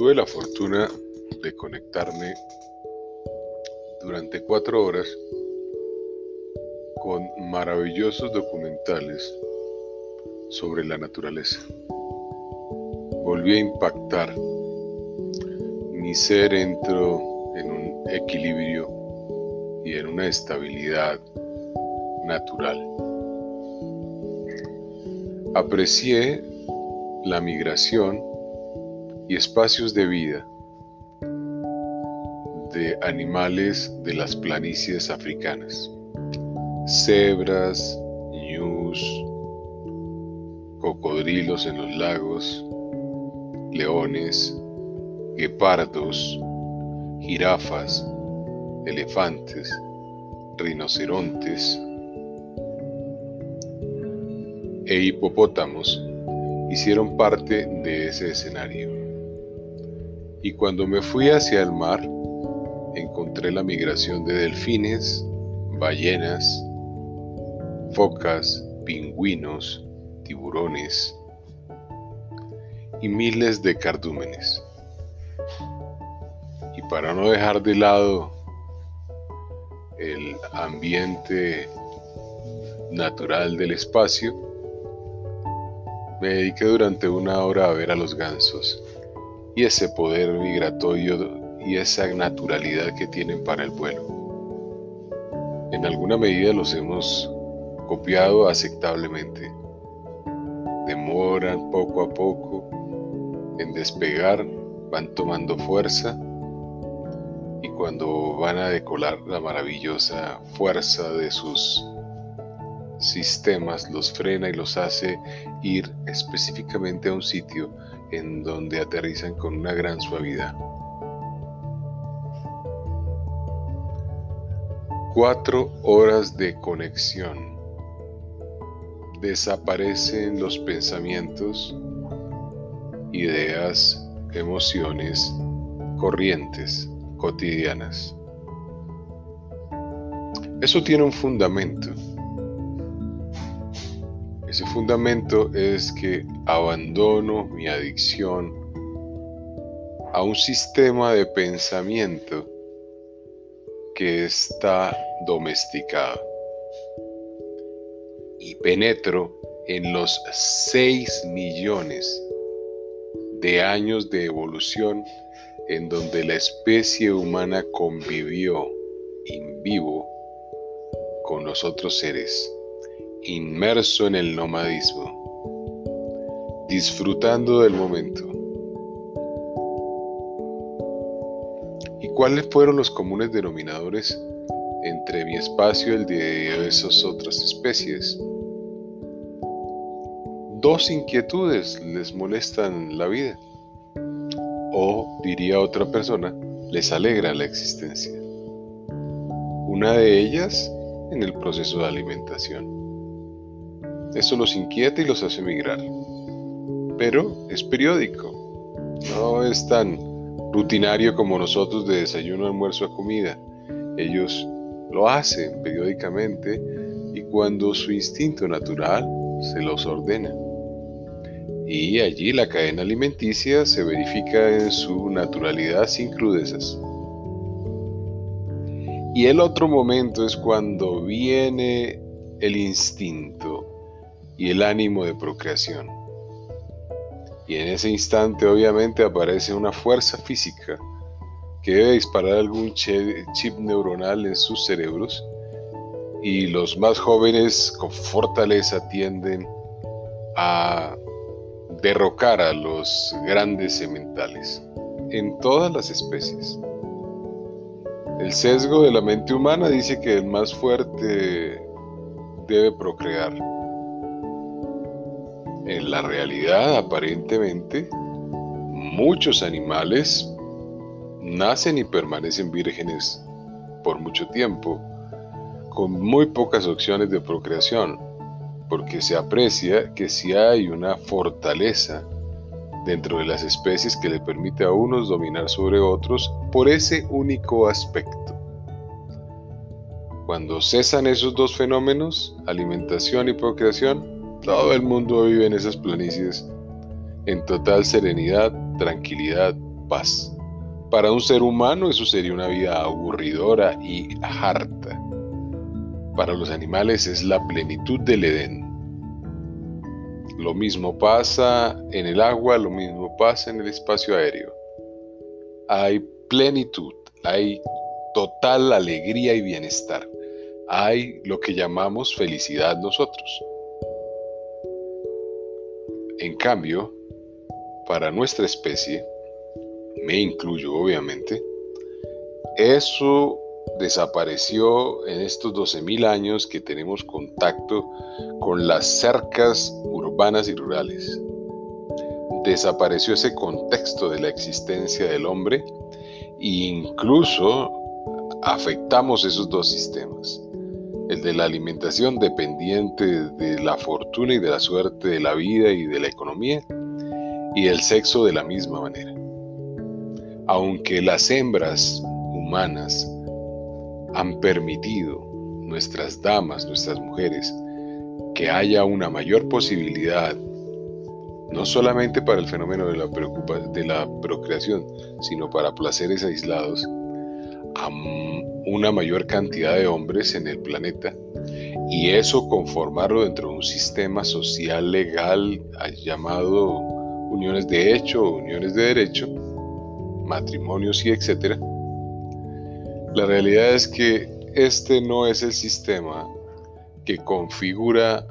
Tuve la fortuna de conectarme durante cuatro horas con maravillosos documentales sobre la naturaleza. Volví a impactar. Mi ser entró en un equilibrio y en una estabilidad natural. Aprecié la migración y espacios de vida de animales de las planicies africanas. Cebras, ñus, cocodrilos en los lagos, leones, guepardos, jirafas, elefantes, rinocerontes e hipopótamos hicieron parte de ese escenario. Y cuando me fui hacia el mar, encontré la migración de delfines, ballenas, focas, pingüinos, tiburones y miles de cardúmenes. Y para no dejar de lado el ambiente natural del espacio, me dediqué durante una hora a ver a los gansos y ese poder migratorio y esa naturalidad que tienen para el vuelo. En alguna medida los hemos copiado aceptablemente. Demoran poco a poco en despegar, van tomando fuerza y cuando van a decolar la maravillosa fuerza de sus sistemas los frena y los hace ir específicamente a un sitio en donde aterrizan con una gran suavidad. Cuatro horas de conexión. Desaparecen los pensamientos, ideas, emociones, corrientes cotidianas. Eso tiene un fundamento. Ese fundamento es que abandono mi adicción a un sistema de pensamiento que está domesticado. Y penetro en los 6 millones de años de evolución en donde la especie humana convivió in vivo con los otros seres, inmerso en el nomadismo, disfrutando del momento ¿Cuáles fueron los comunes denominadores entre mi espacio y el de esas otras especies? Dos inquietudes les molestan la vida. O, diría otra persona, les alegra la existencia. Una de ellas en el proceso de alimentación. Eso los inquieta y los hace migrar. Pero es periódico. No es tan rutinario como nosotros de desayuno, almuerzo a comida. Ellos lo hacen periódicamente y cuando su instinto natural se los ordena. Y allí la cadena alimenticia se verifica en su naturalidad sin crudezas. Y el otro momento es cuando viene el instinto y el ánimo de procreación y en ese instante obviamente aparece una fuerza física que debe disparar algún chip neuronal en sus cerebros y los más jóvenes con fortaleza tienden a derrocar a los grandes sementales en todas las especies. El sesgo de la mente humana dice que el más fuerte debe procrear en la realidad, aparentemente, muchos animales nacen y permanecen vírgenes por mucho tiempo, con muy pocas opciones de procreación, porque se aprecia que si hay una fortaleza dentro de las especies que le permite a unos dominar sobre otros por ese único aspecto. Cuando cesan esos dos fenómenos, alimentación y procreación, todo el mundo vive en esas planicies en total serenidad, tranquilidad paz. Para un ser humano eso sería una vida aburridora y harta. Para los animales es la plenitud del Edén. Lo mismo pasa en el agua, lo mismo pasa en el espacio aéreo. Hay plenitud, hay total alegría y bienestar. Hay lo que llamamos felicidad nosotros. En cambio, para nuestra especie, me incluyo obviamente, eso desapareció en estos 12.000 años que tenemos contacto con las cercas urbanas y rurales. Desapareció ese contexto de la existencia del hombre e incluso afectamos esos dos sistemas. El de la alimentación dependiente de la fortuna y de la suerte de la vida y de la economía y el sexo de la misma manera. Aunque las hembras humanas han permitido, nuestras damas, nuestras mujeres, que haya una mayor posibilidad, no solamente para el fenómeno de la, de la procreación, sino para placeres aislados, a una mayor cantidad de hombres en el planeta y eso conformarlo dentro de un sistema social legal llamado uniones de hecho, uniones de derecho, matrimonios y etcétera. La realidad es que este no es el sistema que configura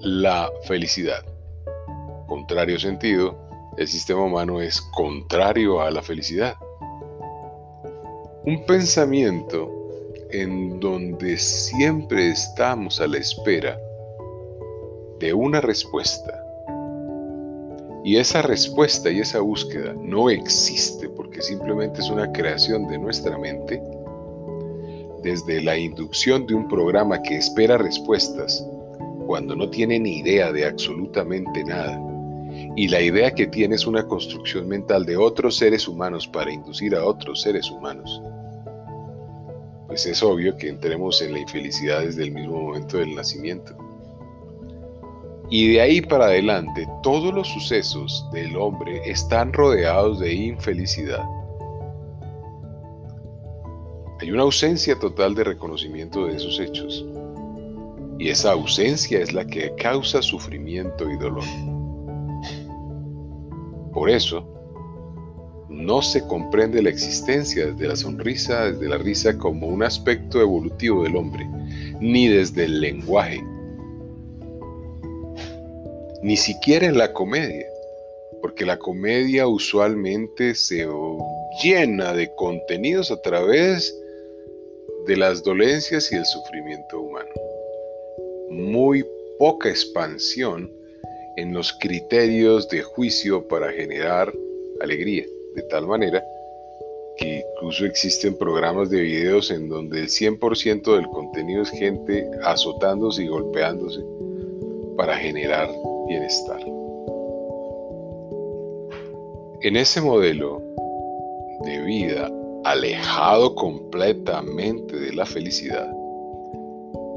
la felicidad. Contrario sentido, el sistema humano es contrario a la felicidad. Un pensamiento en donde siempre estamos a la espera de una respuesta. Y esa respuesta y esa búsqueda no existe porque simplemente es una creación de nuestra mente, desde la inducción de un programa que espera respuestas cuando no tiene ni idea de absolutamente nada, y la idea que tiene es una construcción mental de otros seres humanos para inducir a otros seres humanos, pues es obvio que entremos en la infelicidad desde el mismo momento del nacimiento. Y de ahí para adelante, todos los sucesos del hombre están rodeados de infelicidad. Hay una ausencia total de reconocimiento de esos hechos. Y esa ausencia es la que causa sufrimiento y dolor. Por eso, no se comprende la existencia desde la sonrisa, desde la risa como un aspecto evolutivo del hombre, ni desde el lenguaje, ni siquiera en la comedia, porque la comedia usualmente se llena de contenidos a través de las dolencias y el sufrimiento humano. Muy poca expansión en los criterios de juicio para generar alegría, de tal manera que incluso existen programas de videos en donde el 100% del contenido es gente azotándose y golpeándose para generar bienestar. En ese modelo de vida alejado completamente de la felicidad,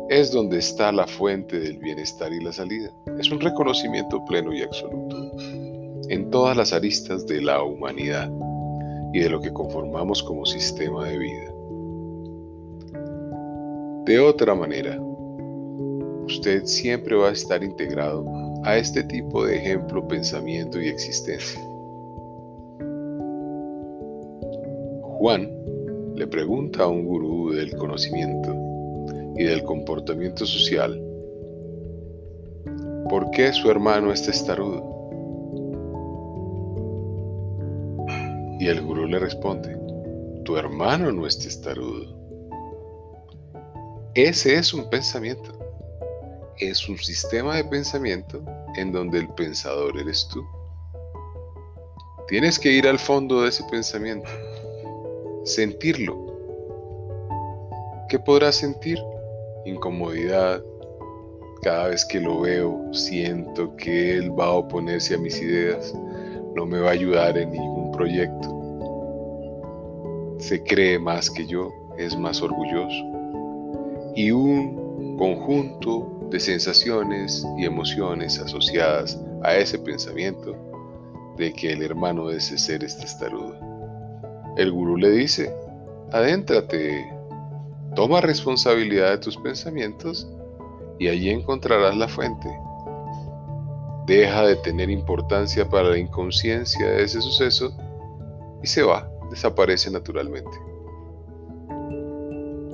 es donde está la fuente del bienestar y la salida. Es un reconocimiento pleno y absoluto en todas las aristas de la humanidad y de lo que conformamos como sistema de vida. De otra manera, usted siempre va a estar integrado a este tipo de ejemplo, pensamiento y existencia. Juan le pregunta a un gurú del conocimiento y del comportamiento social por qué su hermano es testarudo. Y el gurú le responde, tu hermano no es testarudo. Ese es un pensamiento es un sistema de pensamiento en donde el pensador eres tú. Tienes que ir al fondo de ese pensamiento, sentirlo. ¿Qué podrás sentir? Incomodidad. Cada vez que lo veo, siento que él va a oponerse a mis ideas, no me va a ayudar en ningún proyecto. Se cree más que yo, es más orgulloso. Y un conjunto de sensaciones y emociones asociadas a ese pensamiento de que el hermano de ese ser es. El gurú le dice, adéntrate, toma responsabilidad de tus pensamientos y allí encontrarás la fuente. Deja de tener importancia para la inconsciencia de ese suceso y se va, desaparece naturalmente.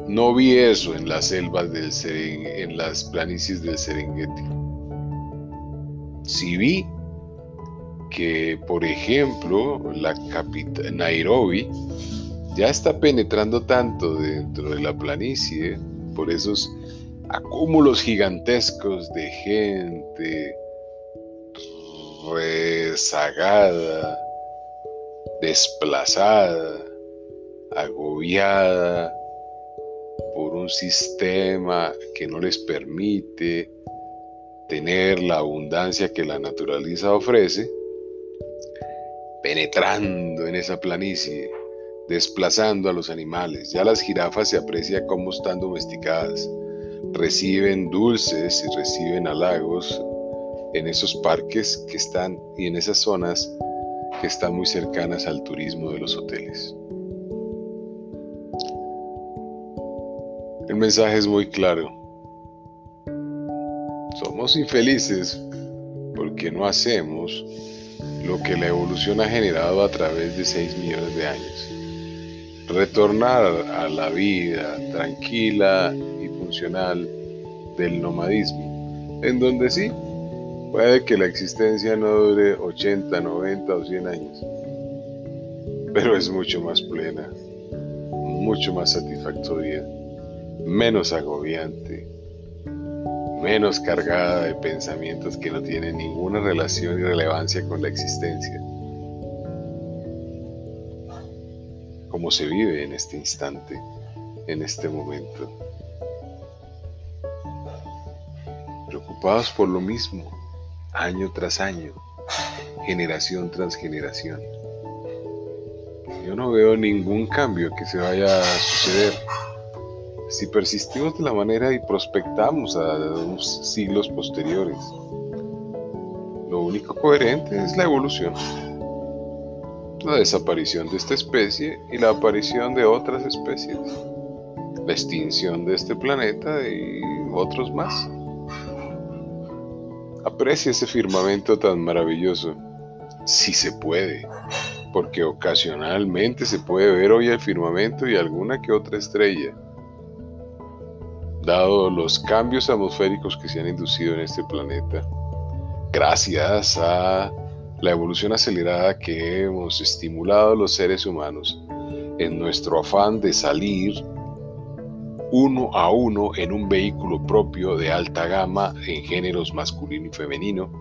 No vi eso en las selvas del en las planicies del Serengeti. Sí vi que, por ejemplo, la capital Nairobi ya está penetrando tanto dentro de la planicie por esos acúmulos gigantescos de gente rezagada, desplazada, agobiada por un sistema que no les permite tener la abundancia que la naturaleza ofrece, penetrando en esa planicie, desplazando a los animales. Ya las jirafas se aprecia cómo están domesticadas, reciben dulces y reciben halagos en esos parques que están y en esas zonas que están muy cercanas al turismo de los hoteles. El mensaje es muy claro. Somos infelices porque no hacemos lo que la evolución ha generado a través de 6 millones de años. Retornar a la vida tranquila y funcional del nomadismo, en donde sí, puede que la existencia no dure 80, 90 o 100 años, pero es mucho más plena, mucho más satisfactoria menos agobiante, menos cargada de pensamientos que no tienen ninguna relación y relevancia con la existencia. Como se vive en este instante, en este momento. Preocupados por lo mismo, año tras año, generación tras generación. Yo no veo ningún cambio que se vaya a suceder si persistimos de la manera y prospectamos a unos siglos posteriores. Lo único coherente es la evolución, la desaparición de esta especie y la aparición de otras especies, la extinción de este planeta y otros más. Aprecia ese firmamento tan maravilloso, si se puede, porque ocasionalmente se puede ver hoy el firmamento y alguna que otra estrella dado los cambios atmosféricos que se han inducido en este planeta, gracias a la evolución acelerada que hemos estimulado los seres humanos en nuestro afán de salir uno a uno en un vehículo propio de alta gama en géneros masculino y femenino,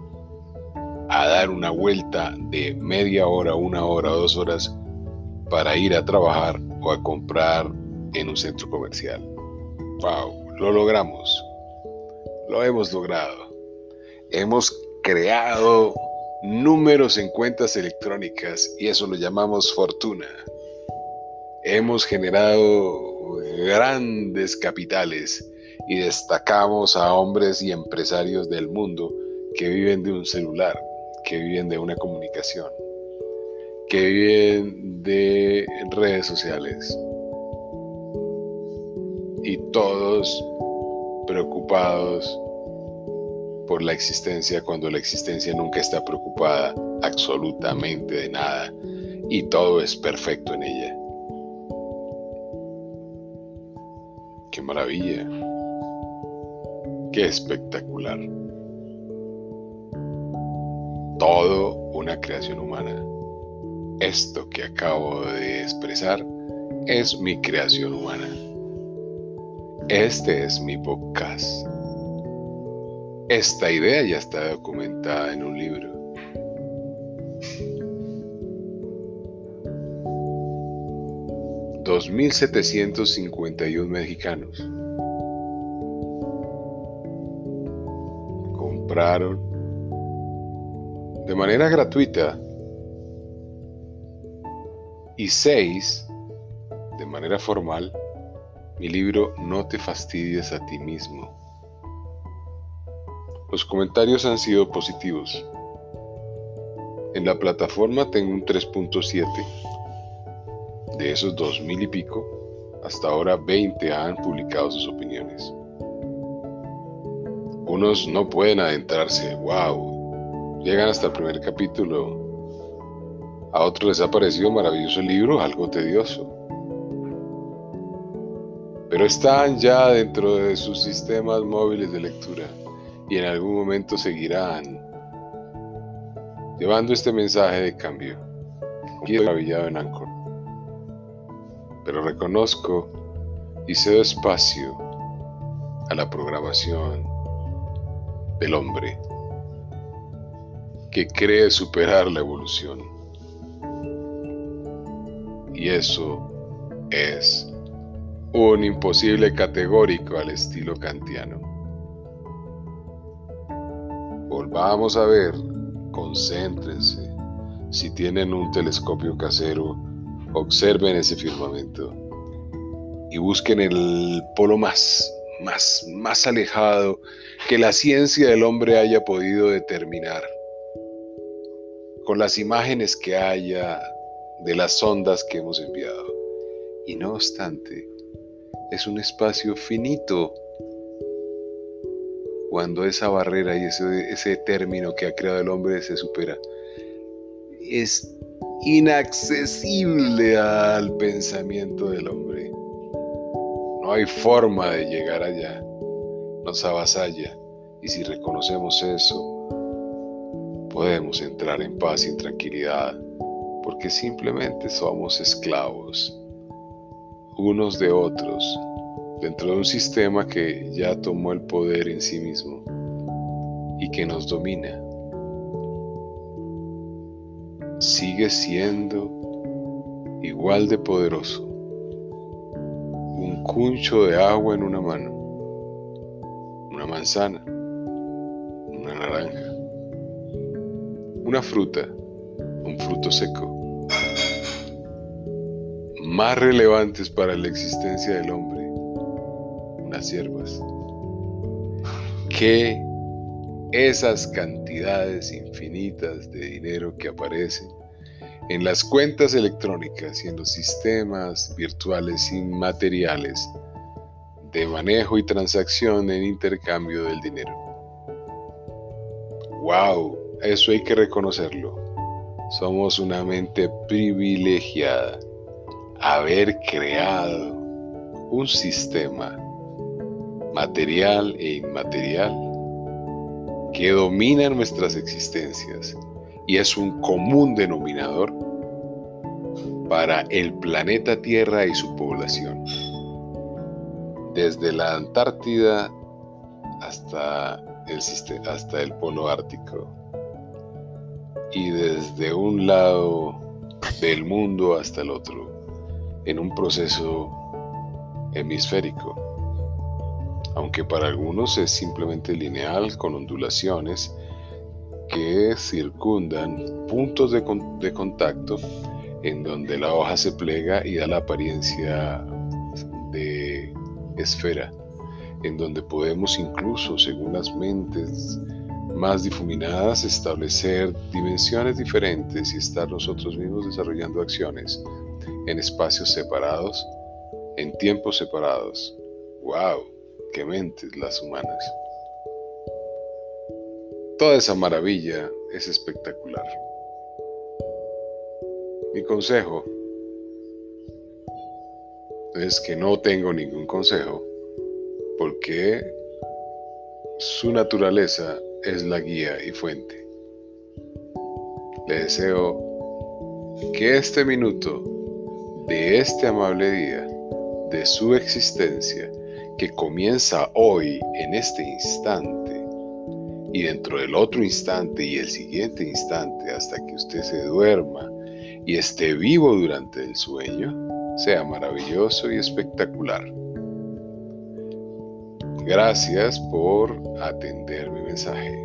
a dar una vuelta de media hora, una hora dos horas para ir a trabajar o a comprar en un centro comercial. ¡Wow! Lo logramos. Lo hemos logrado. Hemos creado números en cuentas electrónicas y eso lo llamamos fortuna. Hemos generado grandes capitales y destacamos a hombres y empresarios del mundo que viven de un celular, que viven de una comunicación, que viven de redes sociales, y todos preocupados por la existencia cuando la existencia nunca está preocupada absolutamente de nada y todo es perfecto en ella. Maravilla. Qué espectacular. Todo una creación humana. Esto que acabo de expresar es mi creación humana. Este es mi podcast. Esta idea ya está documentada en un libro. Dos mil setecientos cincuenta y un mexicanos compraron de manera gratuita y seis de manera formal mi libro No te fastidies a ti mismo. Los comentarios han sido positivos. En la plataforma tengo un 3.7. De esos 2.000 y pico, hasta ahora 20 han publicado sus opiniones. Unos no pueden adentrarse, wow, llegan hasta el primer capítulo. A otros les ha parecido maravilloso el libro, algo tedioso. Pero están ya dentro de sus sistemas móviles de lectura y en algún momento seguirán llevando este mensaje de cambio. Estoy maravillado en Anchor. Pero reconozco y cedo espacio a la programación del hombre que cree superar la evolución. Y eso es un imposible categórico al estilo kantiano. Volvamos a ver concéntrense. Si tienen un telescopio casero, observen ese firmamento y busquen el polo más, más, más alejado que la ciencia del hombre haya podido determinar. Con las imágenes que haya de las ondas que hemos enviado. Y no obstante, es un espacio finito cuando esa barrera y ese, ese término que ha creado el hombre se supera. Es inaccesible al pensamiento del hombre. No hay forma de llegar allá. Nos avasalla. Y si reconocemos eso, podemos entrar en paz y en tranquilidad, porque simplemente somos esclavos unos de otros dentro de un sistema que ya tomó el poder en sí mismo y que nos domina. Sigue siendo igual de poderoso. Un cuncho de agua en una mano, una manzana, una naranja, una fruta, un fruto seco más relevantes para la existencia del hombre unas siervas, que esas cantidades infinitas de dinero que aparecen en las cuentas electrónicas y en los sistemas virtuales inmateriales de manejo y transacción en intercambio del dinero. ¡Wow! Eso hay que reconocerlo. Somos una mente privilegiada. Haber creado un sistema material e inmaterial que domina nuestras existencias y es un común denominador para el planeta Tierra y su población. Desde la Antártida hasta el, hasta el Polo Ártico y desde un lado del mundo hasta el otro en un proceso hemisférico aunque para algunos es simplemente lineal con ondulaciones que circundan puntos de, contacto en donde la hoja se plega y da la apariencia de esfera, en donde podemos incluso, según las mentes más difuminadas, establecer dimensiones diferentes y estar nosotros mismos desarrollando acciones en espacios separados, en tiempos separados. ¡Wow! Que mentes las humanas. Toda esa maravilla es espectacular. Mi consejo es que no tengo ningún consejo porque su naturaleza es la guía y fuente. Le deseo que este minuto de este amable día, de su existencia, que comienza hoy en este instante y dentro del otro instante y el siguiente instante hasta que usted se duerma y esté vivo durante el sueño, sea maravilloso y espectacular. Gracias por atender mi mensaje.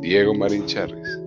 Diego Marín Charles.